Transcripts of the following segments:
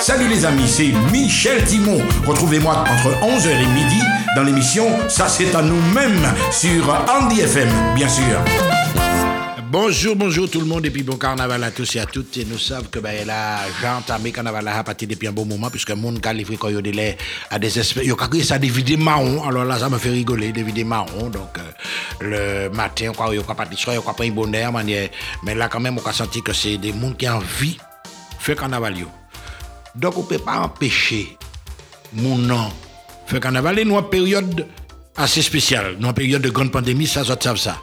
Salut les amis, c'est Michel Timon. Retrouvez-moi entre 11h et midi dans l'émission Ça c'est à nous-mêmes sur Andy FM, bien sûr. Bonjour, bonjour tout le monde et puis bon carnaval à tous et à toutes. Et nous savons que ben, là, j'ai entamé carnaval à partir depuis un bon moment puisque mon livré quand il délai à des espèces. Il a ça des vidéos marron. Alors là, ça me fait rigoler, des vidéos marron. Donc euh, le matin, n'y a pas de soir, n'y a pas de bonheur. Mais là, quand même, on a senti que c'est des gens qui ont envie de faire carnaval. On ne peut pas empêcher mon nom faire carnaval. Et nous, une période assez spéciale, nous, une période de grande pandémie, ça, ça, ça. ça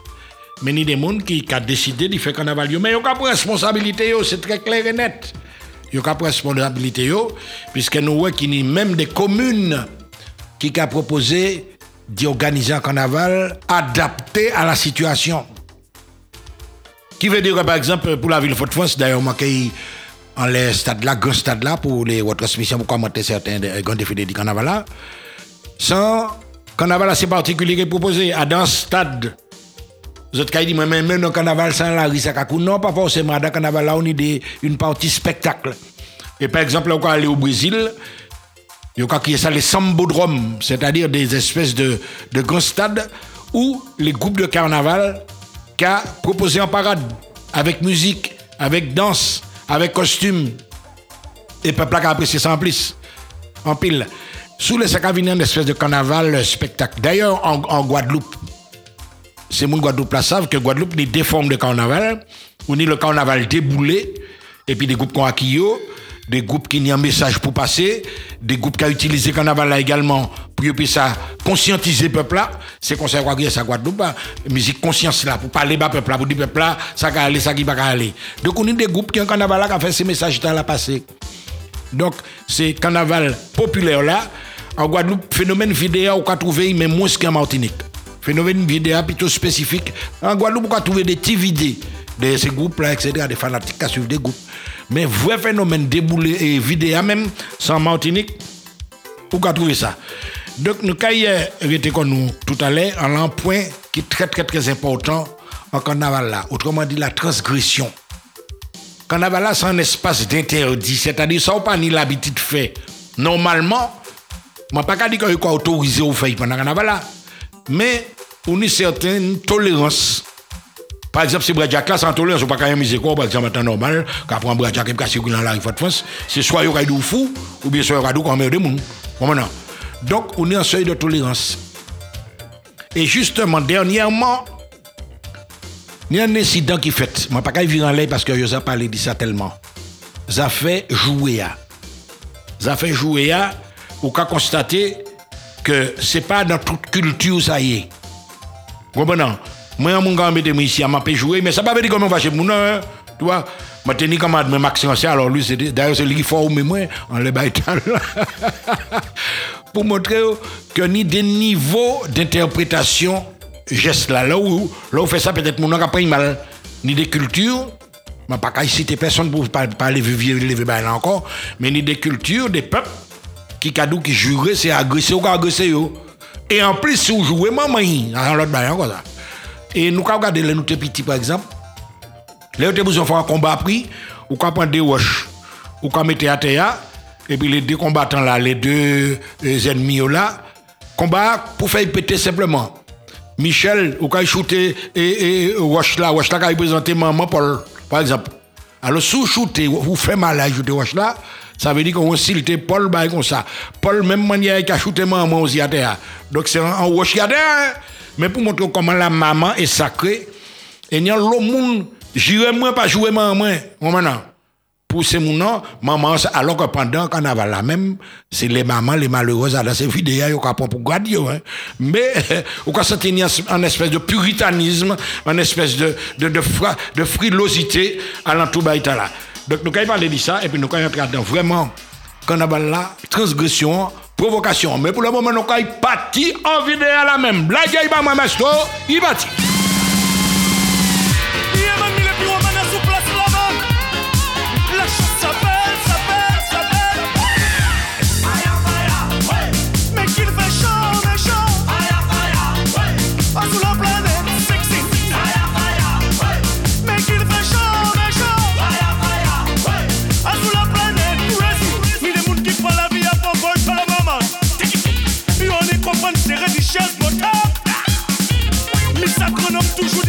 mais ni des gens qui ont décidé de faire carnaval. Mais ils ont pas responsabilité, c'est très clair et net. Ils ont pas responsabilité, puisque nous voyons qu'il y a même des communes qui ont proposé d'organiser un carnaval adapté à la situation. Qui veut dire, par exemple, pour la ville de France, d'ailleurs, moi, qui en les stades là, grand stade là, pour les retransmissions, pour commenter certains grands défilés du carnaval là, sans carnaval assez particulier qui est proposé à dans stade vous êtes dit, même dans carnaval sans la Risakakou, non, pas forcément. Dans carnaval, là, on a une partie spectacle. Et par exemple, on va aller au Brésil, il y a ça les sambodromes, c'est-à-dire des espèces de, de grands stades où les groupes de carnaval qui a proposé en parade, avec musique, avec danse, avec costume, et peuple a apprécié ça en plus, en pile. Sous les sacs à une espèce de carnaval spectacle. D'ailleurs, en, Guadeloupe, c'est mon Guadeloupe la savent que Guadeloupe n'est des formes de carnaval. On est le carnaval déboulé, et puis des groupes qui acquis, des groupes qui ont un message pour passer, des groupes qui ont utilisé le carnaval là également pour conscientiser le peuple là. C'est comme ça qu'on ça Guadeloupe, hein. musique conscience là, pour parler bas peuple là, pour dire peuple là, ça va aller, ça qui va aller. Donc on a des groupes qui ont carnaval là qui ont fait ces messages là passer. Donc c'est carnaval populaire là. En Guadeloupe, phénomène vidéo, on peut trouver même moins qu'en Martinique phénomène vidéo plutôt spécifique. En Guadeloupe, on peut trouver des vidéos de ces groupes-là, etc., des fanatiques qui suivent des groupes. Mais vrai phénomène déboulé et vidéo même, sans Martinique, on peut trouver ça? Donc, nous avons nous tout à l'heure, un point qui est très, très, très important en carnaval là. Autrement dit, la transgression. Carnaval là, c'est un espace d'interdit, c'est-à-dire, ça n'a pas ni l'habitude de faire. Normalement, je ne pas dire qu'on est autorisé au faire pendant carnaval là. Mais on a une certaine tolérance. Par exemple, si Bradjak là, sans tolérance, on ne peut pas miser quoi, par exemple, en normal, quand prend Bradjak et qu'on circule dans la rue de France, c'est soit il y a fou, ou bien soit il y a comme des monde. Donc, on est en seuil de tolérance. Et justement, dernièrement, il y a un incident qui fait. Je ne vais pas vivre en l'air parce que je n'ai pas de ça tellement. Ça fait jouer. Ça fait jouer. Ou qu'à constater que c'est pas dans toute culture ça y est. Comprenez Moi, mon gars, je ici, je peux jouer, mais ça ne veut pas dire comment on va chez hein. tu vois. Je tenir comme même Maxence, alors lui, d'ailleurs, c'est lui qui forme moi, en le baital. Pour montrer que ni des niveaux d'interprétation, gestes là, là où, là où fait ça, peut-être mon n'a pas mal, ni des cultures, je ne pas citer personne pour parler vivre là encore, mais ni des cultures, des peuples, qui kadou qui jurait c'est agressé ou agressé yo et en plus si vous jouez maman dans l'autre bail encore ça et nous quand regarder les nous petits par exemple les autres besoin faire un combat pris ou quand prendre des roches ou quand mettre à terre et puis les deux combattants là les deux ennemis là combat pour faire péter simplement Michel ou quand shooter et, et roche là roche là quand il maman Paul par exemple alors sous shooter vous fait mal à shooter roche là ça veut dire qu'on silté Paul bail comme ça. Paul, même manière qu'il a shooté maman aussi à. Donc c'est un wash à. Mais pour montrer comment la maman est sacrée, et il y a l'autre monde, j'irai moins pas jouer maman. Maintenant, pour ces gens maman, alors que pendant le carnaval là même, c'est les mamans, les malheureuses, dans ces vidéos, ils pour garder. Hein. Mais, on peut sentir un espèce de puritanisme, une espèce de, de, de, de frilosité à l'entour là. Donc nous allons parler de ça et puis nous allons entrer dans vraiment carnaval là, transgression, provocation. Mais pour le moment, nous allons partir en vidéo à la même. Blague, il va moi, il va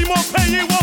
more pay you want.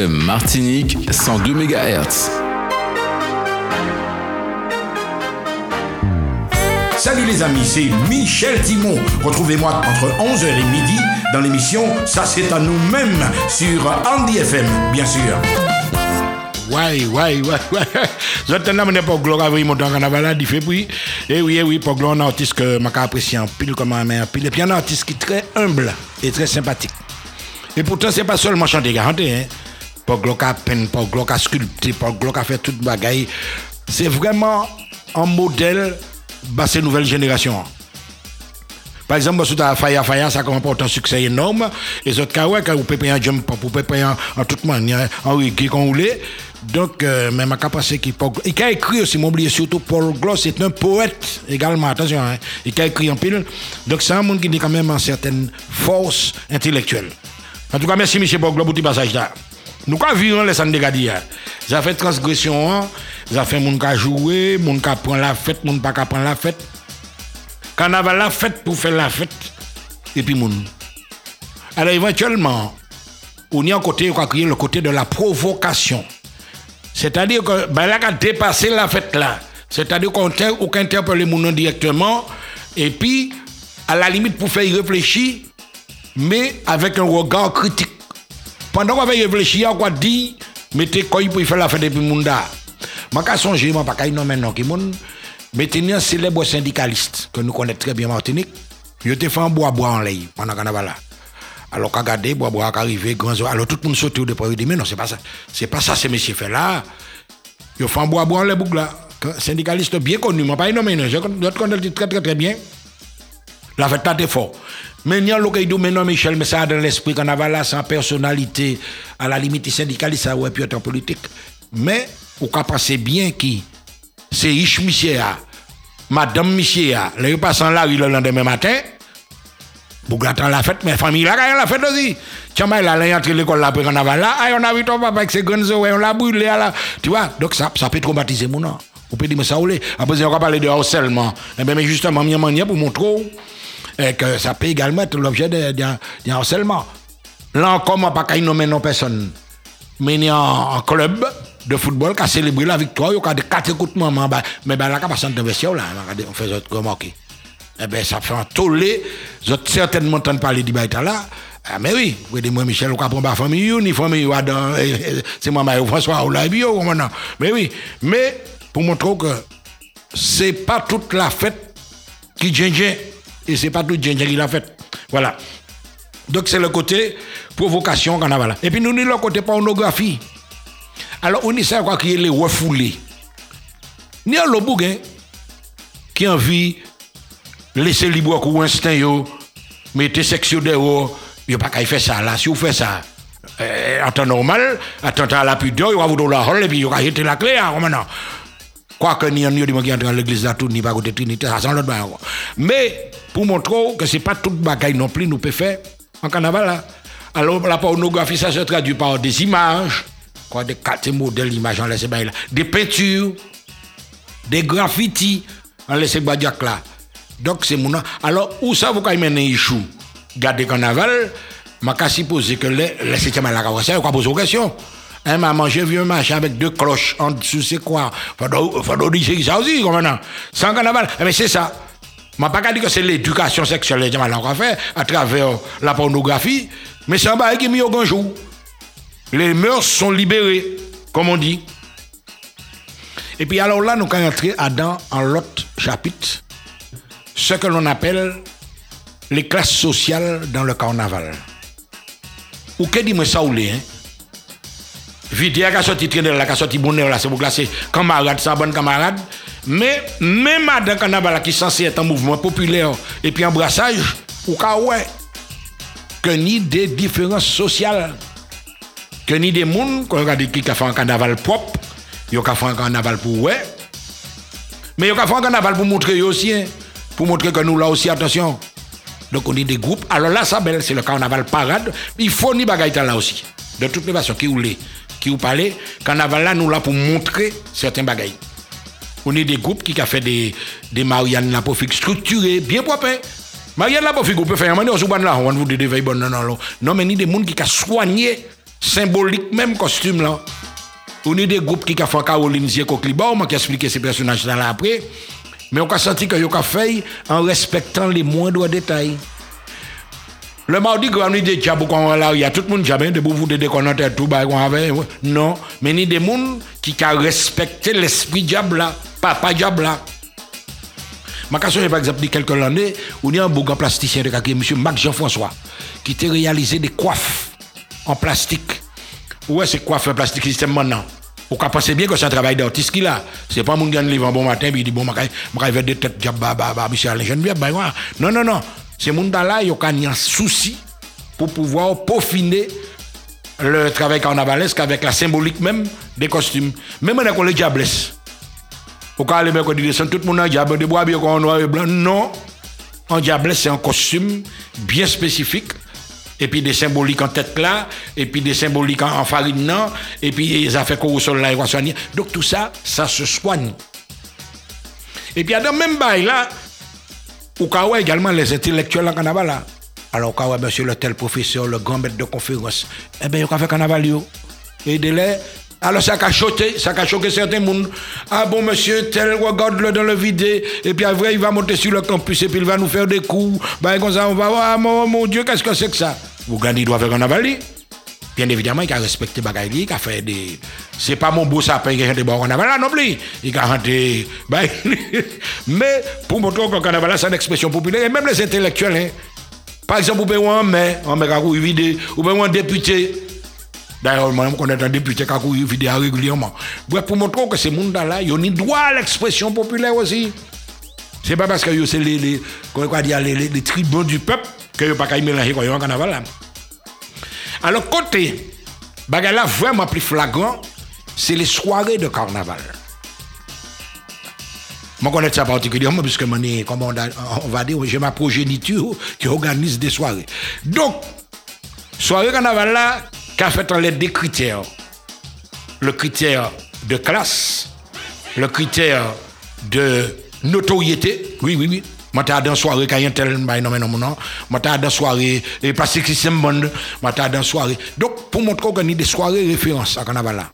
FM Martinique 102 MHz. Salut les amis, c'est Michel Timon. Retrouvez-moi entre 11h et midi dans l'émission Ça c'est à nous-mêmes sur Andy FM, bien sûr. Ouais, ouais, ouais, ouais. Je t'en pas gloire à mon temps carnaval il fait puis. Eh oui, eh oui, pour gloire un artiste que m'a apprécié en pile comme un mère, pile. Et puis un artiste qui est très humble et très sympathique. Et pourtant, c'est pas seulement chanter garanté, hein. Pour Glock peine, pour Glock sculpter, pour Glock a fait toute bagaille. C'est vraiment un modèle de cette nouvelle génération. Par exemple, si tu as Faya Faya, ça comporte un succès énorme. Et autres cas, ouais, quand vous pouvez payer un jump, vous pouvez payer en toute manière, en reggae qu'on voulait. Donc, euh, même à pensé qu'il il a écrit aussi, m'oublier surtout, Paul Gloss c'est un poète également, attention, hein, il a écrit en pile. Donc, c'est un monde qui a quand même une certaine force intellectuelle. En tout cas, merci M. Boglo pour tout passage là. Nous avons vu les de Gadia. Ça fait transgression, ça fait moun ka jouer, moun ka prend la fête, moun pas ka prendre la fête. Carnaval la fête pour faire la fête et puis moun. Alors éventuellement, on y a un côté, on a créé le côté de la provocation. C'est-à-dire que ben là, a dépassé la fête là. C'est-à-dire qu'on interpelle les gens directement et puis, à la limite, pour faire y réfléchir, mais avec un regard critique. Pendant qu'on va réfléchir, on dire, mettez quoi pour faire la fête depuis Munda. Je ne songe pas qu'il y a maintenant qui mettez un célèbre syndicaliste que nous connaissons très bien Martinique. Il a fait un bois bois en l'air pendant qu'on là. Alors, quand regardez, bois bois arrivé, grand alors tout le monde saute au départ, il dit, mais non, c'est pas ça. C'est pas ça, ce monsieur fait là. Il a fait un bois bois en l'air, là. Syndicaliste bien connu, mais pas un nommé, je connais très très très bien. La fête là, fort. Mais il y a l'occasion maintenant, Michel, mais ça a dans l'esprit qu'on avait là, sans personnalité, à la limite syndicaliste, ça ouais, puis en politique. Mais, on peut penser bien qui, c'est riche monsieur, madame monsieur, là, en la rue le lendemain matin, pour attendre la fête, mais famille là, la fête aussi. Tiens, mais là, là, entre l'école là, après qu'on avait là, on a vu ton papa avec ses grandes on l'a brûlé là. Tu vois, donc ça, ça peut traumatiser mon nom. On peut dire, mais ça, ou Après, on va parler de harcèlement. Eh bien, mais justement, il y a pour montrer et que ça peut également être l'objet d'un harcèlement. Là encore, ne pas nommer non personne. Mais un club de football qui a célébré la victoire, il y a des quatre de maman, mais ben, là, il a de vestiaire, là, on fait autre remarquer. Eh bien, ça fait un tollé, vous certainement entendu parler du baïta là. Ah, mais oui, vous dites, moi, Michel, on comprend pas famille, ni famille, c'est moi, François, ou la bio, Mais oui, mais pour montrer que c'est pas toute la fête qui gêne c'est pas tout Djendja qui l'a fait. Voilà. Donc c'est le côté provocation qu'on a là. Et puis nous, nous le côté pornographie. Alors on essaie quoi qu'il les refoulés. Ni un l'autre bougain qui a envie laisser libre ou instinct yo, mettez section dehors, yo pas qu'à faire ça là. Si vous faites ça, euh, en temps normal, en temps à la pudeur, il va vous donner la rôle et puis il la clé, hein, maintenant. Quoi que ni un ni qui entre dans l'église là tout ni pas côté Trinité, ça sans l'autre bain. Mais pour montrer que c'est pas toute bagaille non plus nous peut faire en carnaval là. Alors la pornographie ça se traduit par des images, quoi des quatre modèles d'images en laissé là, des peintures, des graffitis en badiak là. Donc c'est mon Alors où ça vous quand même échou? Garder carnaval, m'a qu'à supposer que les les septième à la carrosse, quoi poser question. Un maman, j'ai vu un machin avec deux cloches en dessous, c'est quoi? Faut dire ça aussi, maintenant. Sans carnaval. Mais c'est ça. Je pas qu'à dire que c'est l'éducation sexuelle que qu'on fait à travers la pornographie, mais c'est un bail qui est mis au grand jour. Les mœurs sont libérées, comme on dit. Et puis alors là, nous allons entrer dans en l'autre chapitre, ce que l'on appelle les classes sociales dans le carnaval. Ou que dit-moi ça ou hein? Vidéo qui a sorti traîner là, qui a sorti bonheur c'est pour classer camarade, ça bonne camarade. Mais même dans le carnaval qui est censé être un mouvement populaire et puis un brassage, ou ka ouais, que ni des différences sociales, que ni des gens qui ont fait un carnaval propre, ils ont fait un carnaval pour mais ont fait un carnaval pour montrer aussi, hein, pour montrer que nous là aussi, attention. Donc on est des groupes. Alors là, ça c'est le carnaval parade. Il faut ni bagaille là aussi. De toutes les façons, qui qui vous parlez, carnaval là, nous là pour montrer certains bagailles. On est des groupes qui ont fait des, des Marianne la structurés, bien propres. Hein. Marianne la on peut faire un manière, on là, on vous dit des non, non, non. mais ni des gens qui ont soigné symbolique même costume là. On est des groupes qui ont fait Caroline Ziekokliba, on m'a expliqué ces personnages là après. Mais on a senti que ont fait en respectant les moindres détails. Le mardi, quand on dit diable, quand là, il y a tout le monde jamais de vous de déconnecter tout, bah, avait. Non, mais ni des gens qui ont respecté l'esprit diable là, papa diable là. Ma question est par exemple, quelques années, il y a un plasticien de M. Marc Jean-François, qui a réalisé des coiffes en plastique. Où est ce coiffe en plastique système maintenant? Vous pensez bien que c'est un travail d'artiste qu'il a. C'est pas mon gars qui livre un bon matin, puis il dit, bon, je vais des têtes Michel Alain Geneviève, bah, non, non, non. Ces gens-là, ils ont un souci pour pouvoir peaufiner le travail carnavalesque avec la symbolique même des costumes. Même on les diables. Au cas où on dit tout le monde a diable, de bois bien noir et blanc. Non. Un diable, c'est un costume bien spécifique. Et puis des symboliques en tête là, et puis des symboliques en, farine non, et puis les affaires qu'on sol là. Donc tout ça, ça se soigne. Et puis dans le même bail là, ou quand également les intellectuels en carnaval là. Alors quand monsieur le tel professeur, le grand maître de conférence, eh bien, il a fait carnaval Et de là, alors ça a choqué, ça a choqué certains monde. Ah bon monsieur tel regarde-le dans le vide et puis après il va monter sur le campus et puis il va nous faire des coups. Ben comme ça on va voir mon, mon Dieu qu'est-ce que c'est que ça? Vous il doit faire carnaval Bien évidemment, il a respecté Bagaille, il a fait des. C'est pas mon beau sapin qui a chanté bon carnaval non plus. Il a chanté. Mais pour montrer que le carnaval c'est une expression populaire, et même les intellectuels, hein. par exemple, vous pouvez un maire, un maire qui ou bien un député. D'ailleurs, moi, je connais un député qui a couru vidéo régulièrement. Pour montrer que ces gens-là, ils ont droit à l'expression populaire aussi. C'est pas parce que c'est les, les, tribuns du peuple que vous pas mélanger quand vous carnaval là. Alors, côté, bagala vraiment plus flagrant, c'est les soirées de carnaval. Je connais ça particulièrement puisque on, va dire, j'ai ma progéniture qui organise des soirées. Donc, soirée carnaval là, qu'a fait en des critères. Le critère de classe, le critère de notoriété, oui, oui, oui, moi, t'as dans soirée quand a tel non non non. Moi, t'as dans soirée et parce que c'est bon. Moi, t'as soirée. Donc, pour montrer qu'on a des soirées références à carnaval là.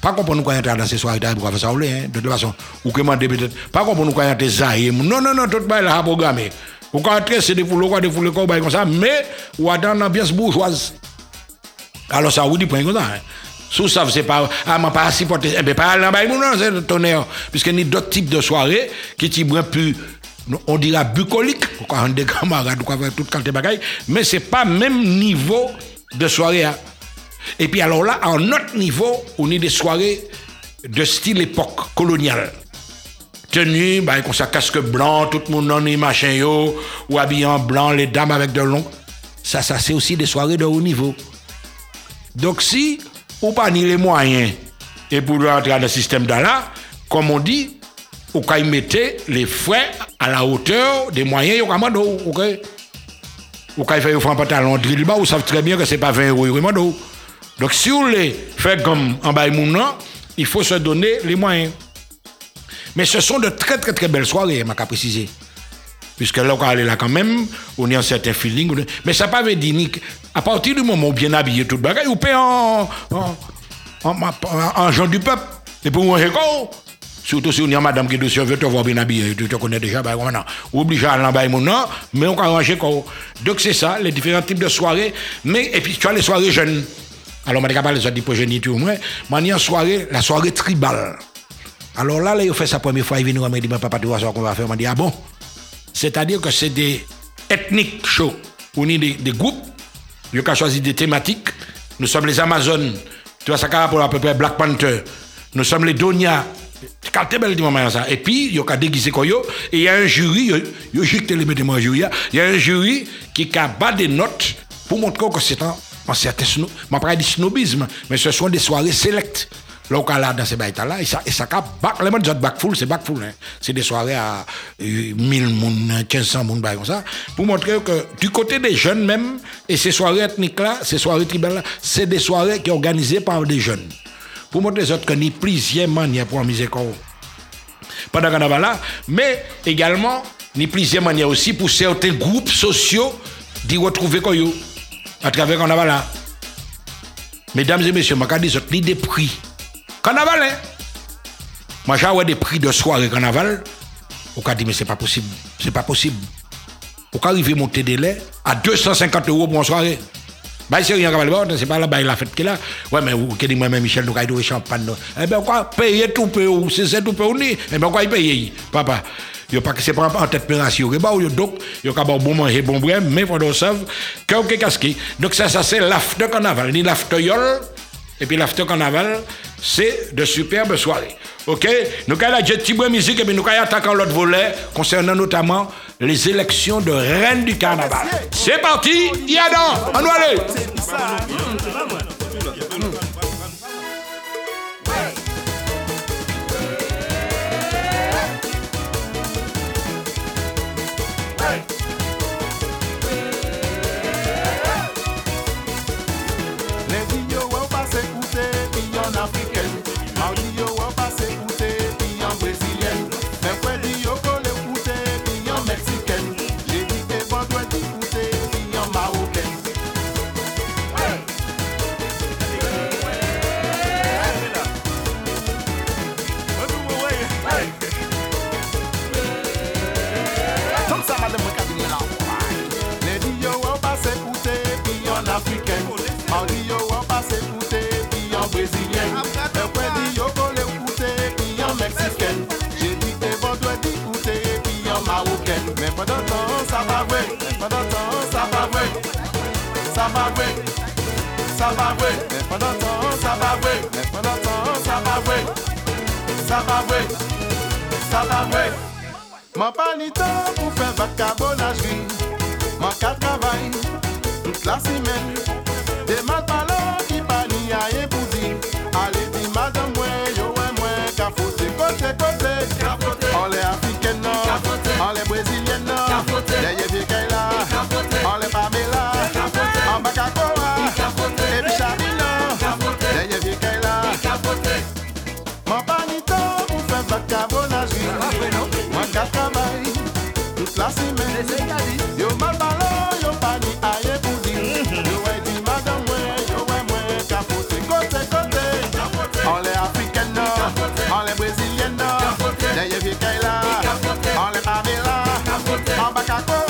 Pas nous quand dans ces soirées pour ça hein, de toute façon. Ou que demander peut-être. Pas qu'on peut nous quand il Non, non, non, tout le là à programmer. Ou quand entrer, c'est des foules, quoi, des foules, comme ça, mais ou dans une ambiance bourgeoise. Alors, ça, vous dit, point comme ça. Hein. Sous ça, c'est pas, ah, eh a d'autres types de soirées qui plus on dira bucolique, on des camarades, on faire toute qualité de bagaille, mais c'est pas même niveau de soirée. Hein. Et puis alors là, à un autre niveau, on est des soirées de style époque coloniale. tenue, bah, comme ça, casque blanc, tout le monde en est machin yo, ou habillé en blanc, les dames avec de longs. Ça, ça, c'est aussi des soirées de haut niveau. Donc, si ou pas ni les moyens, et pour rentrer dans le système là, comme on dit, ou quand mettez les frais à la hauteur des moyens, yo commande, ok? Ou quand fait un pantalon drill bas, vous savez très bien que c'est pas 20 euros. Donc, si vous les faites comme en bas il faut se donner les moyens. Mais ce sont de très très très belles soirées, m'a précisé. Puisque là, on est là quand même, on est en certain feeling. Mais ça ne pas veut dire à partir du moment où bien habillé tout le bagage, vous payez en, en, en, gens du peuple. Et pour moi, Surtout si on a madame qui est dessus, veut te voir bien habillé, tu te connais déjà, ben maintenant. Obligé à l'envoyer mon nom, mais on peut arranger quoi. Donc c'est ça, les différents types de soirées. Mais, et puis tu as les soirées jeunes. Alors, je parler de progéniture, moi. Moi, soirée, la soirée tribale. Alors là, là, il fait sa première fois, il vient nous dit, papa, tu vois ce qu'on va faire? On dit, ah bon? C'est-à-dire que c'est des ethniques chauds. On est des, des groupes, ils ont choisi des thématiques. Nous sommes les Amazones, tu vois, ça pour à peu près Black Panther. Nous sommes les Donia. Ça. Et puis, il y a déguisé Et il y a un jury, il y a un jury qui a bas des notes pour montrer que c'est un, un certain, je snobisme, mais ce sont des soirées sélectes. Là dans ces baïtas là et ça back les full c'est back full hein. c'est des soirées à 1000 moun 1500 moun comme ça pour montrer que du côté des jeunes même et ces soirées ethniques là ces soirées tribales là c'est des soirées qui sont organisées par des jeunes pour montrer les autres que ni plusieurs manières pour amuser quoi pendant carnaval là mais également ni plusieurs manières aussi pour certains groupes sociaux d'y retrouver quoi à travers carnaval là mesdames et messieurs m'a dit ni des prix Carnaval, hein? Moi, j'ai des prix de soirée carnaval. On dit, mais c'est pas possible. C'est pas possible. Pour arriver à monter des laits à 250 euros pour une soirée. Bah, c'est rien, c'est pas là, bah, la fête qui est là. Ouais, mais vous, dit, moi-même, Michel, nous avons champagne. Eh bien, quoi, payer tout peu, c'est tout peu, Eh bien, quoi, il paye, papa? Yo pas que c'est pas en tête pération bah yo donc yo ka bon manger bon boire mais faut donc savent que casqué donc ça ça c'est l'after carnaval ni l'after yol et puis l'after carnaval c'est de superbes soirées. OK? Nous allons la petite musique et puis nous allons attaquer l'autre volet concernant notamment les élections de reine du carnaval. C'est parti, Yadon, on va aller. Ça va vrai. Pendant temps, ça va vrai. Mais pendant temps, ça va. Ça va. Ça va vrai. Mon panito pour faire vacabonage. Mon cas travail toute la semaine. Des mal parlants qui pani à épouser. Allez, dis madame, moi, yo, moi, cafoté, côté, côté. Kompanito ou fe vakabonaj Mwen ka trabay Tout la simen Yo mal balon, yo pa ni aye pou di Yo we di madan mwen Yo we mwen kapote kote kote An le Afriken nan An le Brezilyen nan Neye vie kay la An le Pavela An baka kote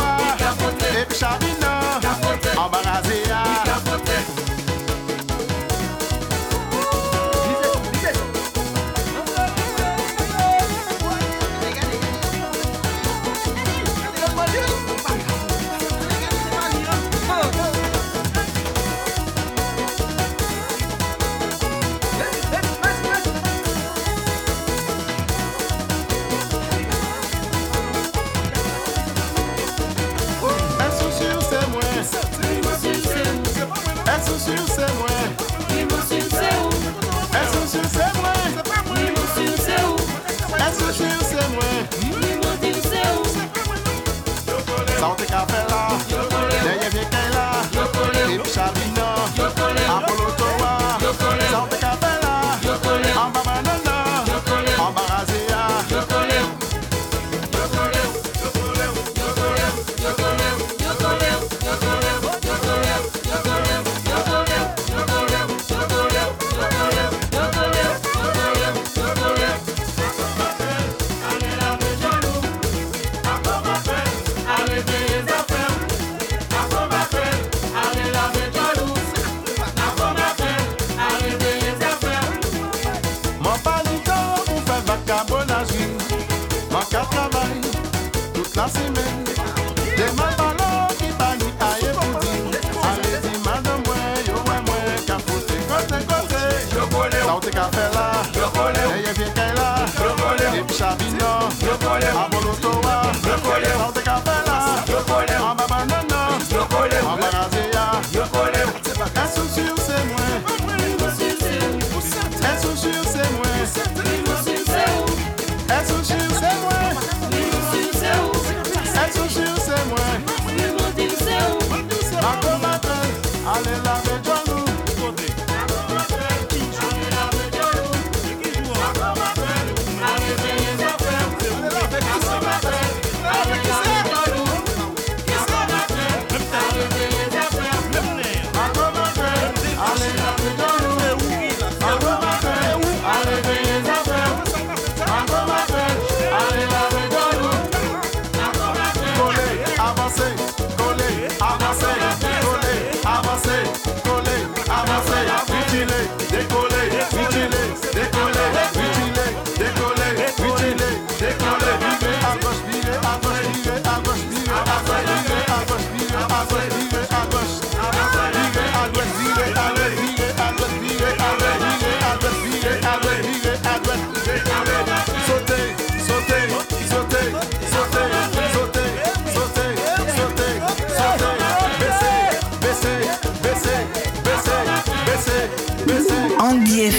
Ό,τι καφέλα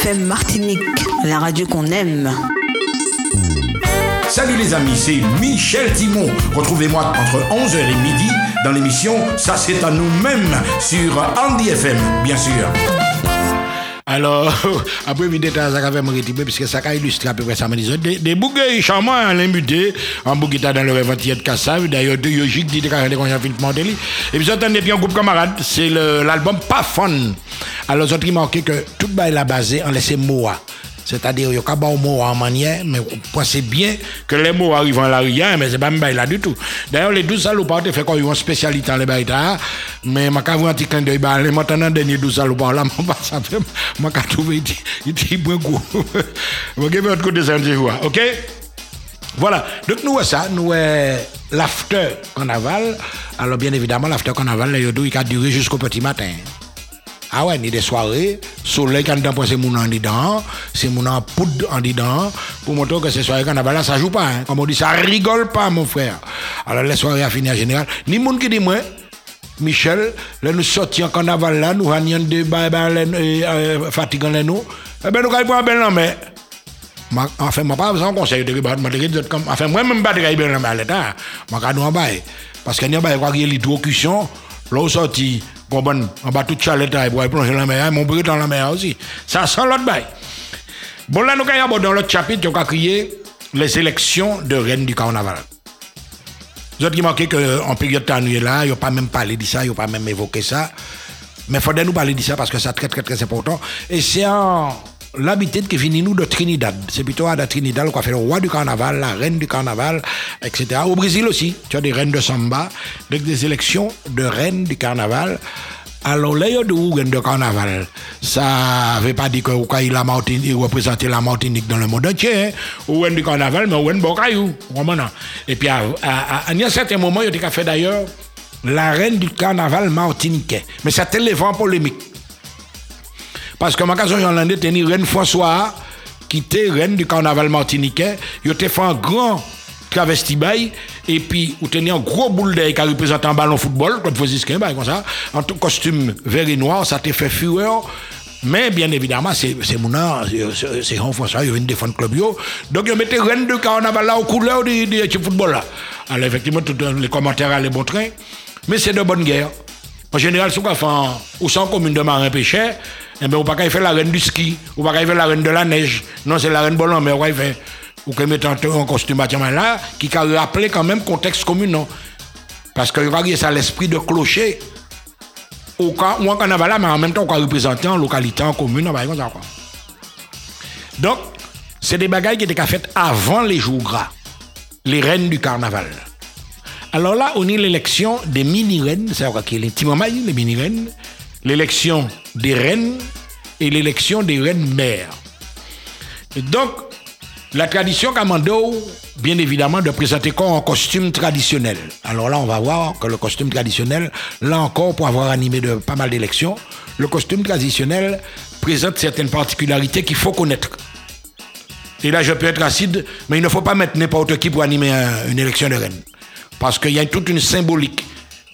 FM Martinique, la radio qu'on aime. Salut les amis, c'est Michel Timon. Retrouvez-moi entre 11h et midi dans l'émission Ça c'est à nous-mêmes sur Andy FM, bien sûr. Alors, après, détail ça fait mon rétibé, puisque ça a illustré à peu près ça, me des, des bouguets charmants, à l'imbuté, en bougueta dans le rêventier de Kassav, d'ailleurs, de Yogic dit que quand j'ai film Montelli. Et puis, ça, un groupe camarade, c'est le- l'album Pas Fun. Alors, ça, qui marqué que tout bail est basé en laissé Moa. C'est-à-dire, il y a pas bon mot en manière, mais vous pensez bien que les mots arrivent en l'arrière, mais c'est pas un là du tout. D'ailleurs, les 12 salopards, ont fait ils ont spécialité dans les là, mais ma cave un petit clin d'œil, bah, les maintenant, dernier 12 salopards là, moi, ça fait, ma cave trouvé, il dit, bon goût. Vous avez votre côté, ça, ok? Voilà, donc nous, ça, nous, l'after carnaval, alors bien évidemment, l'after carnaval, il il a duré jusqu'au petit matin. Ah ouais, ni des soirées, soleil quand on c'est mon en dedans, c'est mon en poudre en dedans, pour montrer que ces soirées carnaval là, ça joue pas, hein. Comme on dit, ça rigole pas, mon frère. Alors les soirées à finir en général, ni monde qui dit moi, Michel, nous sortis en carnaval là, nous gagnons des bails, euh, fatigants là nous, eh ben nous gagnons un bel enfin, moi, pas besoin de conseil de ribat, moi, de ribat, comme, enfin, moi, même pas de l'état, moi, quand nous en bail. Parce qu'il y a un bail, quoi, qu'il y a l'hydrocution, là, au sorti, comprendre, en bas, toute chalette, là, pour plonger dans la mer, mon bruit dans la mer aussi. Ça sent l'autre bail. Bon, là, nous, quand il y a dans l'autre chapitre, on a crié les élections de reine du carnaval. Vous qui marquez qu'en période de là, ils n'ont pas même parlé de ça, ils n'ont pas même évoqué ça. Mais il faudrait nous parler de ça parce que c'est très, très, très important. Et c'est en l'habitude qui finit nous de Trinidad. C'est plutôt à la Trinidad qu'on fait le roi du carnaval, la reine du carnaval, etc. Au Brésil aussi, tu as des reines de samba, donc des élections de reines du carnaval. Alors, là, il y a de carnaval? Ça ne veut pas dire que ou quand il a Martinique, la Martinique dans le monde entier. Hein. Ou du carnaval, mais ou Bocayou. Vraiment. Et puis, à, un certain moment, il y a fait d'ailleurs la reine du carnaval martiniquais. Mais c'était les vents polémiques. Parce que ma cas Hollandais était une reine François qui était reine du carnaval martiniquais. Il était fait un grand travesti bail. Et puis il tenait un gros boule d'air qui représentait un ballon football. Comme Franciscain bail comme ça. En tout costume vert et noir ça t'a fait fureur. Mais bien évidemment c'est mon c'est c'est Jean François il vient défendre club yo. Donc il mettait reine de carnaval là aux couleurs du, du, football là. Alors effectivement tous les commentaires allaient bon mais c'est de bonne guerre. En général, si on fait ou sans commune de marin pêcheur, eh ben, on pas faire la reine du ski, ou pas faire la reine de la neige. Non, c'est la reine Bolon, mais on va faire. Ou que mettre un, un costume bâtiment là, qui a rappelé quand même contexte commun? Parce que y ça l'esprit de clocher. Ou en carnaval mais en même temps, on représenter en localité, en commune, exemple. Quoi. Donc, c'est des bagailles qui étaient faites avant les jours gras. Les reines du carnaval. Alors là, on a l'élection des mini-reines, c'est-à-dire les petits mamans, les mini-reines, l'élection des reines et l'élection des reines mères. Donc, la tradition Kamando bien évidemment, de présenter quoi en costume traditionnel. Alors là, on va voir que le costume traditionnel, là encore, pour avoir animé de pas mal d'élections, le costume traditionnel présente certaines particularités qu'il faut connaître. Et là, je peux être acide, mais il ne faut pas mettre n'importe qui pour animer un- une élection de reine. Parce qu'il y a toute une symbolique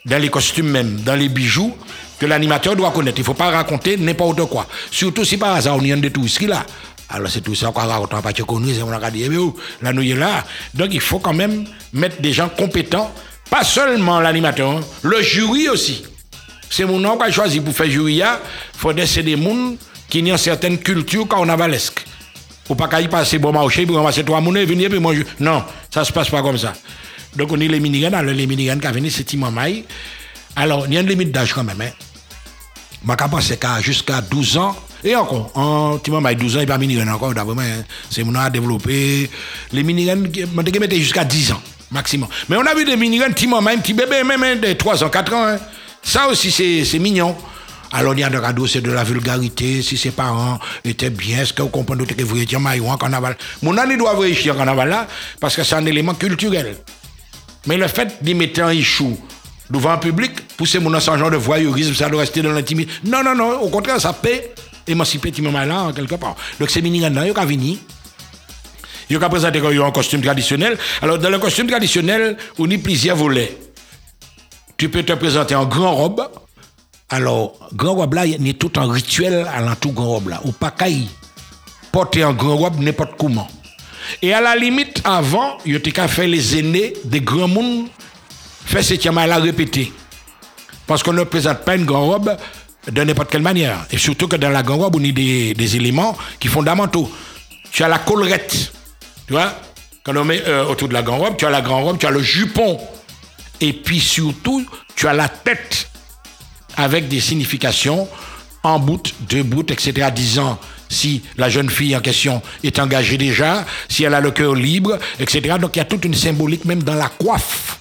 dans les costumes même, dans les bijoux, que l'animateur doit connaître. Il ne faut pas raconter n'importe quoi. Surtout si par hasard on y a des touristes qui là. Alors c'est tout ça qu'on raconte de conneries, c'est on a dit, eh là nous est là. Donc il faut quand même mettre des gens compétents, pas seulement l'animateur, hein, le jury aussi. C'est mon nom qu'on a choisi pour faire jury, il faudrait c'est des gens qui ont une certaine culture carnavalesque. Ou pas qu'à y passer bon marché, puis ramasser trois monnaies, venir, puis manger. Non, ça se passe pas comme ça. Donc on est les miniganes, alors les miniganes qui viennent, c'est Timamaï. Alors, il y a une limite d'âge quand même, hein. Je qu'à jusqu'à 12 ans, et encore, en Timamaï, 12 ans, il n'y a pas minigan encore, hein. c'est mon à développer. Les miniganes, moi, je mettais jusqu'à 10 ans, maximum. Mais on a vu des miniganes, Timamaï, petit bébé, même hein, de 3 ans, 4 ans. hein. Ça aussi, c'est mignon. Alors, il y a des cadeaux, c'est de la vulgarité. Si ses parents étaient bien, est-ce que vous comprenez que vous étiez maillot en carnaval? Mon ami doit réussir en carnaval là, parce que c'est un élément culturel. Mais le fait d'y mettre un échou devant un public, pousser mon sans genre de voyeurisme, ça doit rester dans l'intimité. Non, non, non, au contraire, ça peut émanciper petit moment là, quelque part. Donc, c'est mini là, il y a venir. Il y a présenté y a un costume traditionnel. Alors, dans le costume traditionnel, on y plusieurs volets. Tu peux te présenter en grand robe. Alors, grand robe là, il y a tout un rituel à l'entour grand robe là. Ou pas y porter en grand robe n'importe comment. Et à la limite, avant, il y a faire les aînés des grands mondes, faire cette là répéter. Parce qu'on ne présente pas une grande robe de n'importe quelle manière. Et surtout que dans la grande robe, on a des, éléments qui fondamentaux. Tu as la collerette, tu vois, quand on met euh, autour de la grande robe, tu as la grande robe, tu as le jupon. Et puis surtout, tu as la tête avec des significations en bout, deux bouts, etc. disant si la jeune fille en question est engagée déjà, si elle a le cœur libre, etc. Donc il y a toute une symbolique même dans la coiffe.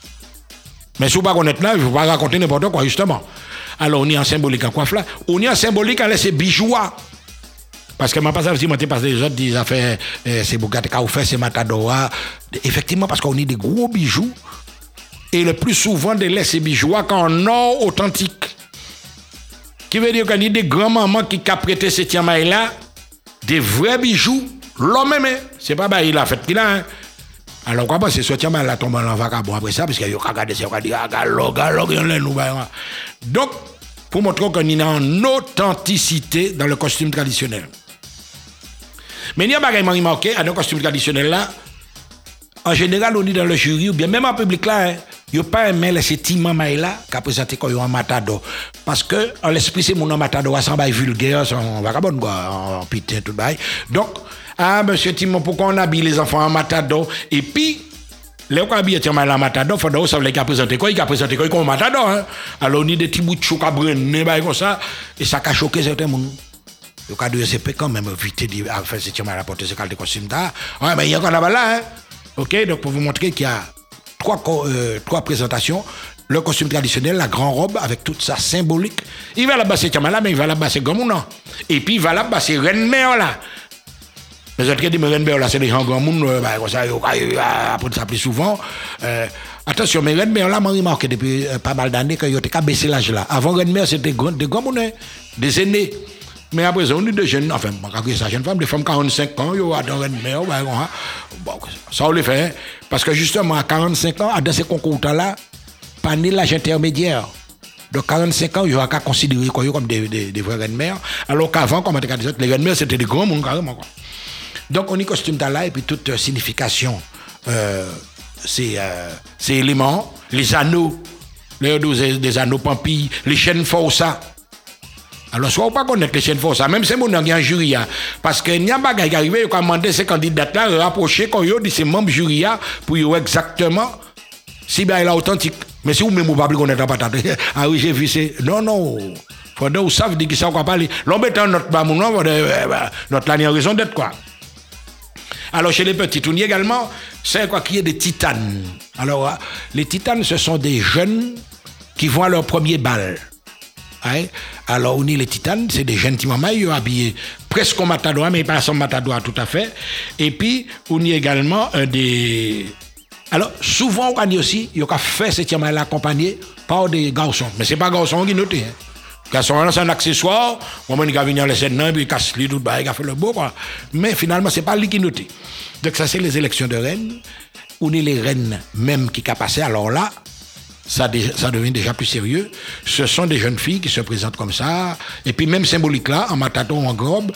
Mais si vous ne pas connaître là, il ne pas raconter n'importe quoi, justement. Alors on est en symbolique en coiffe là, on est en symbolique en laisser bijoua. Parce que je pas si moi, parce que les autres disent, fait, euh, c'est Bugatti qu'a fait, c'est Matadora. Effectivement, parce qu'on a des gros bijoux. Et le plus souvent, de laisser bijoux en or authentique. Qui veut dire qu'on a des grands-mamans qui ont prêté ces tiamailles-là, des vrais bijoux, l'homme même. C'est pas bah, il a fait qu'il a. Hein. Alors, quoi, c'est ce tiamaille là tombe en vagabond après ça, parce qu'il y a regardé il a dit, ah, galo, galo, il y a nous, Donc, pour montrer qu'on est en authenticité dans le costume traditionnel. Mais il y a un bagage marqué à nos costumes traditionnels là. En général, on est dans le jury, ou bien même en public là, hein, il n'y a pas aimé laisser Timon là qui a présenté comme un matador. Parce que, en l'esprit, c'est mon matador, sans bail vulgaire, sans vagabond, quoi, en pitin, tout bail. Donc, ah, monsieur Timon, pourquoi on habille les enfants en matador? Et puis, Là, on habille Timon en matador, il faut savoir qu'il a présenté quoi, il a présenté quoi comme matador, hein. Alors, on a des petits bouts de chou qui comme ça, et ça a choqué certains gens. Le cas de CP quand même éviter de faire ce à rapporter ce cas de costume là. Ouais, mais il y a un carnaval là, hein. OK, donc pour vous montrer qu'il y a trois, euh, trois présentations. Le costume traditionnel, la grande robe avec toute sa symbolique. Il va là-bas, c'est là, mais il va là-bas, c'est Gomouna. Et puis il va là-bas, c'est Reine Mère là. Les autres qui disent Reine Mère là, c'est les gens grand monde, euh, bah, comme ça, après ça plus souvent. Euh, attention, mais Reine Mère là, m'a remarqué depuis euh, pas mal d'années qu'il y a qu'à baisser l'âge là. Avant Reine Mère, c'était des grands monde, des aînés. Mais après, on est des jeunes, enfin, ça jeune femme, des femmes 45 ans, yo, dans une mère, bon, ça on le fait, parce que justement, à 45 ans, dans ces concours-là, pas ni l'âge intermédiaire. Donc, 45 ans, il y a qu'à considérer comme des, des, des vrais mères alors qu'avant, comme on dit, les mères, c'était des grands monde carrément. Quoi. Donc, on y costume là, et puis toute euh, signification, euh, ces, euh, éléments, les anneaux, les, anneaux pampilles, les chaînes forçats. Alors, soit on pas connaître les chaînes forçats, même si mon a un jury, parce qu'il y a un bagage qui arrive, il a demandé ces candidats-là de rapprocher quand ils de ces membres jury pour voir exactement si bien il est authentique. Mais si vous même vous ne connaissez pas, ah oui, j'ai vu, c'est. Non, non. Faudrait vous savez de qui ça va parler. L'embêtant notre bamoun, notre ligne raison d'être quoi. Alors chez les petits, on y également, c'est quoi qu'il y ait des titanes. Alors, les titanes, ce sont des jeunes qui vont à leur premier bal. Alors, on est les titanes, c'est des jeunes mamans, ils habillés presque en matador, mais pas en matador tout à fait. Et puis, on y a également euh, des. Alors, souvent, on dit aussi, il y a fait cette là accompagné par des garçons. Mais c'est pas garçons qui notent. Hein. Garçon, c'est un accessoire. Moi, je vais venir les scènes, puis il casse les tout, il a fait le beau, quoi. Mais finalement, c'est pas lui qui. Donc, ça, c'est les élections de reines. On est les reines même qui ont passé. Alors là, ça, ça devient déjà plus sérieux. Ce sont des jeunes filles qui se présentent comme ça, et puis même symbolique là, en mataton, en grobe.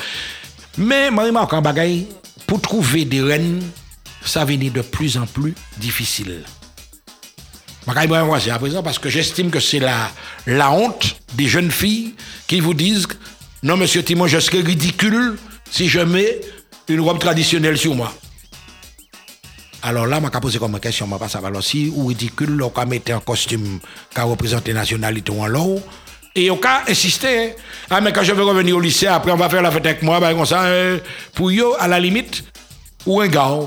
Mais moi, un bagaille, pour trouver des reines, ça venait de plus en plus difficile. À présent parce que j'estime que c'est la, honte des jeunes filles qui vous disent Non, monsieur Timon, je serais ridicule si je mets une robe traditionnelle sur moi. Alors là, je posé comme question, je pas savoir si ou ridicule, on mettre un costume qui représente la nationalité en l'eau. Et on peut insister. hein. Ah, mais quand je veux revenir au lycée, après on va faire la fête avec moi, ben, comme ça, euh, pour eux, à la limite, ou un gars,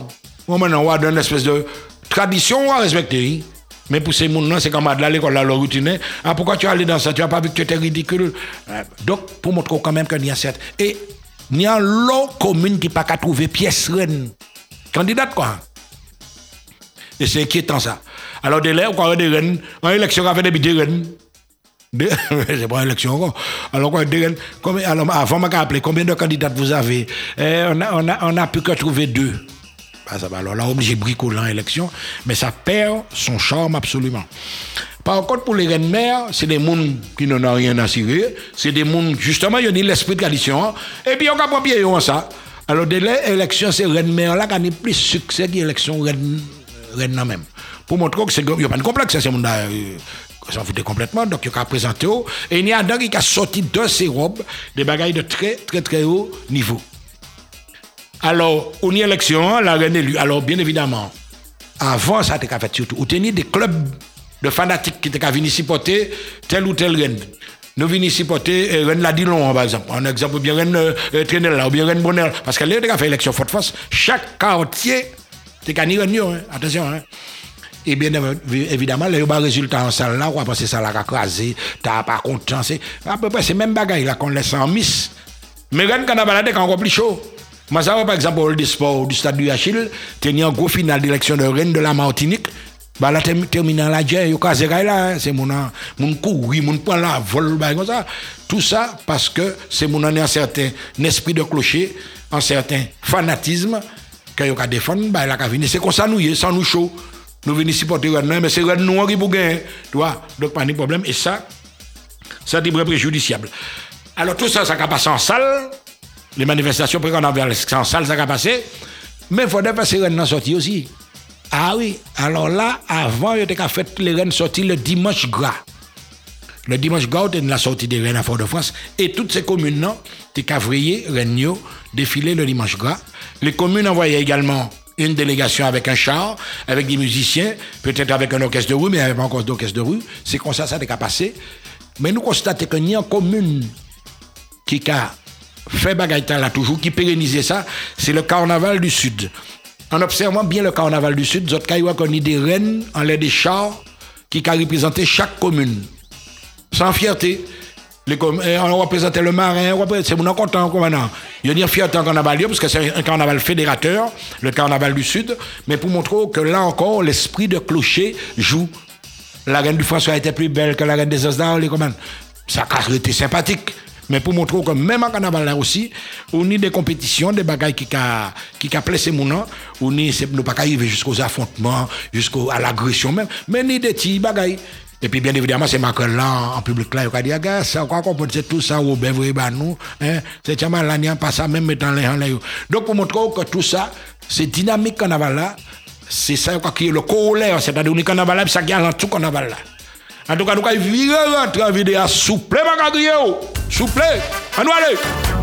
ou maintenant, on va donner une espèce de tradition à respecter. Hein. Mais pour ces gens c'est comme à l'école, là, leur routine. Ah, pourquoi tu es allé dans ça? Tu n'as pas vu que tu étais ridicule? Euh, Donc, pour montrer quand même qu'il y a cette. Et il y a l'autre commune qui n'a pas qu'à trouver pièce reine. Candidate, quoi. Et c'est inquiétant ça. Alors, dès là, on croit des reines. En élection, on a fait des reines. C'est pas une élection encore. Alors, quoi, reines. Combien, alors, avant, je appeler combien de candidats vous avez? Eh, On n'a on a, on a plus qu'à trouver deux. Bah, ça va, alors là, obligé de bricoler en élection, mais ça perd son charme absolument. Par contre, pour les reines mères, c'est des gens qui n'en ont rien à cirer. C'est des gens, justement, ils ont l'esprit de tradition. hein. Et puis, on a pas pied en ça. Alors, dès l'élection, c'est reine mère là qui a plus de succès que l'élection reine là même. Pour montrer que c'est, il n'y a pas de complexe, c'est mon s'en foutait complètement, donc il a présenté. Et il y a un qui a sorti de ses robes des bagailles de très, très, très haut niveau. Alors, on y élection, la reine élue. Alors, bien évidemment, avant ça, t'es fait surtout. Ou tenir des clubs de fanatiques qui étaient venus supporter telle ou telle reine. Nous venons supporter euh, Reine Ladilon, par exemple. Un exemple, ou bien Reine euh, euh, Trénella, ou bien Reine Bonheur. Parce qu'elle a fait élection forte force. Chaque quartier, t'es gagné Reine, yo, hein. attention. Hein. Et bien évi- évidemment, le bas résultat en salle là, on va penser ça l'a crasé, t'as pas content. C'est à peu près ces mêmes bagailles là qu'on laisse en miss. Mais Rennes Canada, c'est encore plus chaud. Moi, ça va par exemple au des du stade du Achille, tenir un gros final d'élection de Rennes de la Martinique. Bah là, term- terminant la guerre, yo casé là, hein. c'est mon mon couru, mon point là, vol, bah, comme ça. Tout ça parce que c'est mon un certain esprit de clocher, un certain fanatisme que yo ka défendre, bah venir. C'est comme ça nous y sans nous chaud. Nous venons supporter Rennes, mais c'est Rennes nous qui pour gagner. Tu vois, donc pas de problème. Et ça, ça très préjudiciable. Alors tout ça, ça a passé en salle. Les manifestations pré-carnaval, c'est en salle, ça a passé. Mais il faudrait passer les rennes sortie aussi. Ah oui, alors là, avant, il a fait les rennes sorties le dimanche gras. Le dimanche gras, on la sortie des rennes à Fort-de-France. Et toutes ces communes-là, t'es cavrier, rennes, défilé le dimanche gras. Les communes envoyaient également une délégation avec un char, avec des musiciens, peut-être avec un orchestre de rue, mais il n'y avait pas encore d'orchestre de rue. C'est comme ça, ça qu'à passer. Mais nous constatons y a une commune qui a fait bagaille là toujours, qui pérennisait ça, c'est le carnaval du Sud. En observant bien le carnaval du Sud, vous avez qu'on a des reines en l'air des chars qui a représenté chaque commune. Sans fierté. Euh, on représentait le marin, c'est mon content comme maintenant. Il y a une fierté en carnaval, parce que c'est un carnaval fédérateur, le carnaval du Sud, mais pour montrer que là encore, l'esprit de clocher joue. La reine du François était plus belle que la reine des Osdar, les commandes. Ça a été sympathique. Mais pour montrer que même en carnaval là aussi, on a des compétitions, des bagailles qui a, qui a placé mon nom, on est, nous pas arriver jusqu'aux affrontements, jusqu'à l'agression même, mais ni des petits bagailles. Et puis, bien évidemment, c'est Macron là, en public là, il a dit, gars, ça, quoi qu'on c'est tout ça, au ben, bah, nous, hein, c'est n'y a pas ça, même mettant les gens là. Donc, pour montrer que tout ça, c'est dynamique carnaval là, c'est ça quoi, qui est le corollaire, c'est-à-dire, le carnaval là, puis ça garde tout carnaval là. En tout cas, nous allons virer rentrer en vidéo. Souple, ma Gabriel. Souple. À nous aller.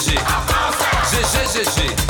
GG. GG, GG.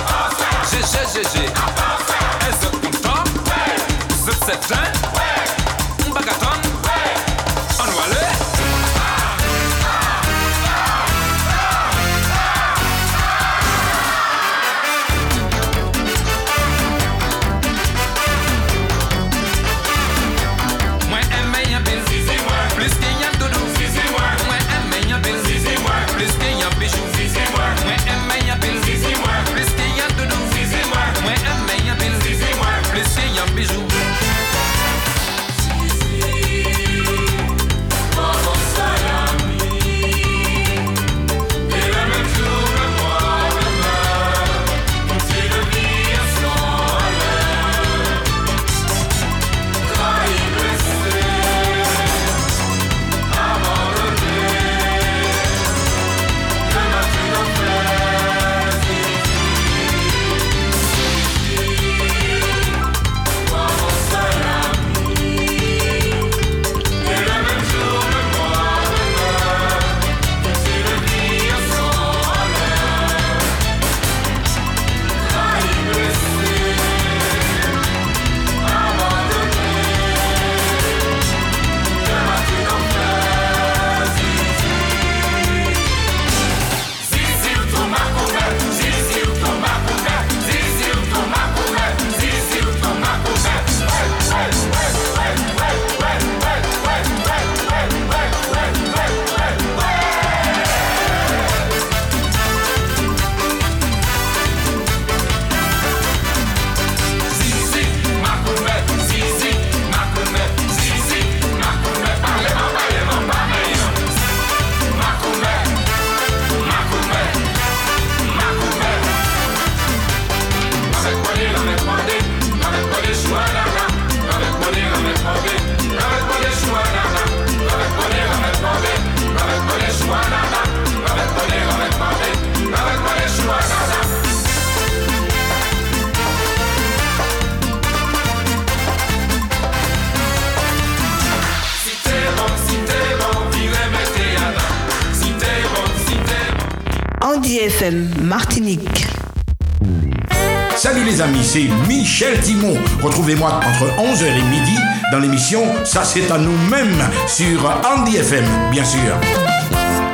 Amis, c'est Michel Timon. Retrouvez-moi entre 11h et midi dans l'émission Ça c'est à nous-mêmes sur Andy FM, bien sûr.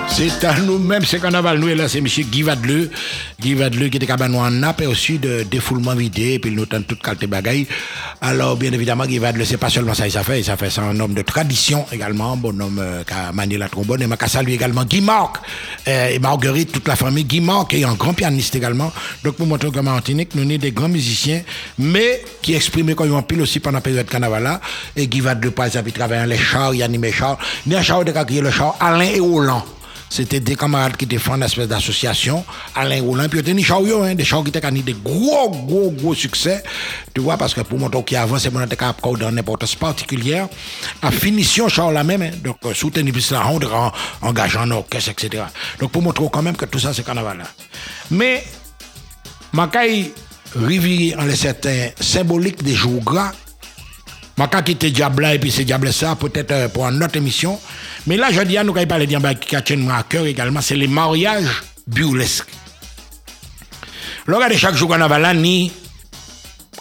C'est à nous-mêmes, c'est carnaval. Nous, et là, c'est M. Guy Vadeleu. Guy Vadeleu qui était cabanon en nappe et aussi de défoulement vidé, et puis nous tente toute qualité bagaille. Alors, bien évidemment, Guy Vadeleu, c'est pas seulement ça, il fait, ça fait, c'est un homme de tradition également, bon homme euh, qui a manié la trombone, et m'a saluer également Guy Marc, euh, et Marguerite, toute la famille, Guy Marc, et un grand pianiste également. Donc, pour montrer qu'en Martinique, nous sommes des grands musiciens, mais qui exprimaient quand ils ont pile aussi pendant la période de carnaval et Guy Vadeleu, par exemple, il travaillait les chars, il animait les chars, il a un char de est le char Alain et Hollande. C'était des camarades qui étaient font une espèce d'association, Alain Roland, puis ils étaient des chars, hein, des chars qui gagnés des gros, gros, gros succès. Tu vois, parce que pour montrer qui avance, c'est mon capable dans n'importe particulière. À finition, char la même, hein, donc euh, soutenir la honte en engageant en orchestre, etc. Donc pour montrer quand même que tout ça, c'est carnaval là. Mais, ma caille rivière en les certains symboliques des jours gras, Ma quand quitter Diable et puis c'est Diable ça, peut-être euh, pour une autre émission. Mais là, je dis à nous, quand il parle de qui tient moi à cœur également, c'est les mariages burlesques. Le regardez chaque jour qu'on a ni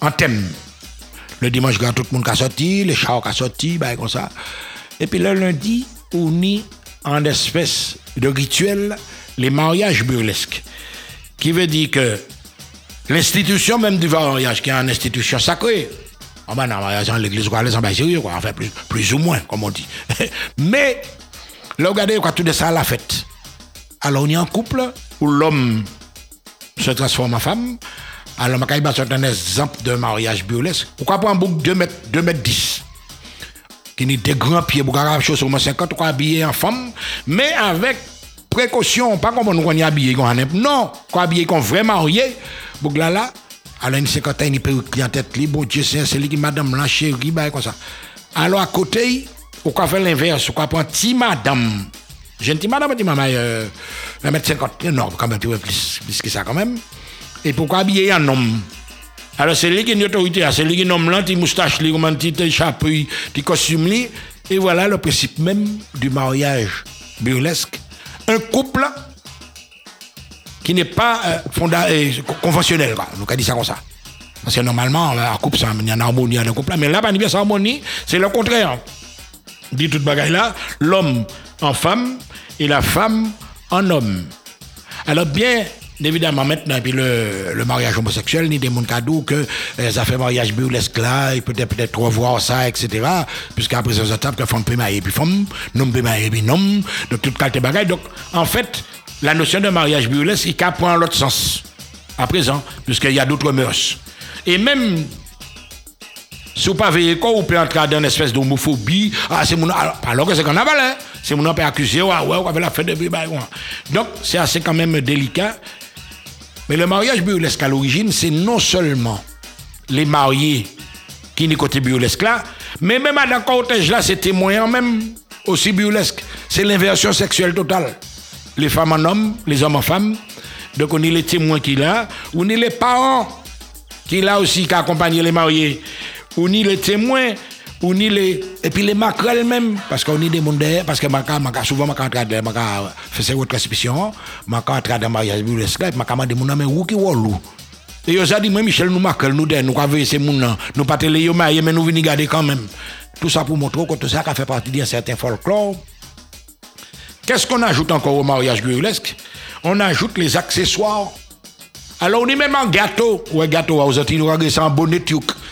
en thème. Le dimanche, quand tout le monde a sorti, les chars qui sorti, bah, comme ça. Et puis le lundi, on ni en espèce de rituel les mariages burlesques. Qui veut dire que l'institution même du mariage, qui est une institution sacrée, ben non, dans l'église, quoi, les en sérieux, quoi. Enfin, plus, plus ou moins, comme on dit. Mais, là, regardez, quoi, tout de ça à la fête. Alors, on a un couple où l'homme se transforme en femme. Alors, ma caïba, c'est un exemple de mariage burlesque. Pourquoi pas un bouc 2 mètres, 2 mètres 10 qui n'est des grands pieds, pour avoir chose sur moins 50, quoi, habillé en femme, mais avec précaution, pas comme on est habillé, non, quoi, habillé comme vrai marié, pour là, là, alors, une cinquantaine, il peut en tête. Bon Dieu, c'est lui qui madame la chérie, bah, comme ça. Alors, à côté, on peut faire l'inverse. On peut prendre petit madame. J'ai une petite madame, petit maman, euh, 1m50. Non, quand même, tu plus, plus que ça, quand même. Et pourquoi habiller un homme? Alors, c'est lui qui a une autorité. C'est lui qui nomme là, petit moustache, lui, un petit petit costume, lui. Et voilà le principe même du mariage burlesque. Un couple qui n'est pas euh, euh, conventionnel. Nous, on dit ça comme ça. Parce que normalement, la couple, ça, il y a une harmonie dans le couple. Mais là, pas bien harmonie, c'est le contraire. Dit toute bagaille là, l'homme en femme et la femme en homme. Alors, bien évidemment, maintenant, puis le, mariage homosexuel, ni des mondes cadeaux que euh, ça fait mariage burlesque là, et peut-être peut-être revoir ça, etc. Puisqu'après, se tape que femme peut marier, puis femme, non peut marier, puis non. Donc, toute qualité bagaille. Donc, en fait, la notion de mariage burlesque, il prend l'autre sens à présent, puisqu'il y a d'autres mœurs. Et même, si vous pas veillez quoi, vous pouvez entrer dans une espèce d'homophobie. Ah, c'est mon. Alors que c'est carnaval, hein. C'est mon peut accuser, ouais, ouais, on avait la fête de bah. Donc, c'est assez quand même délicat. Mais le mariage burlesque à l'origine, c'est non seulement les mariés qui n'y côté burlesque là, mais même à la là, c'est témoin même aussi burlesque. C'est l'inversion sexuelle totale les femmes en hommes, les hommes en femmes. Donc on est les témoins qui là, on est les parents qui là aussi qui accompagnent les mariés. On est les témoins, on est les et puis les maquerelles même parce qu'on est des mondes parce que maca maca souvent maca entré maca fait ses autres maca entré dans mariage burlesque et maca m'a dit mon ami où qui wolou. Et yo ça dit moi Michel nous maquerelle nous nous quoi veiller ces moun nous pas télé yo marié mais nous venir garder quand même. Tout ça pour montrer que tout ça fait partie d'un certain folklore. Qu'est-ce qu'on ajoute encore au mariage burlesque? On ajoute les accessoires. Alors on est même en gâteau. Ouais, gâteau, aux Antilles, ça en bonnet.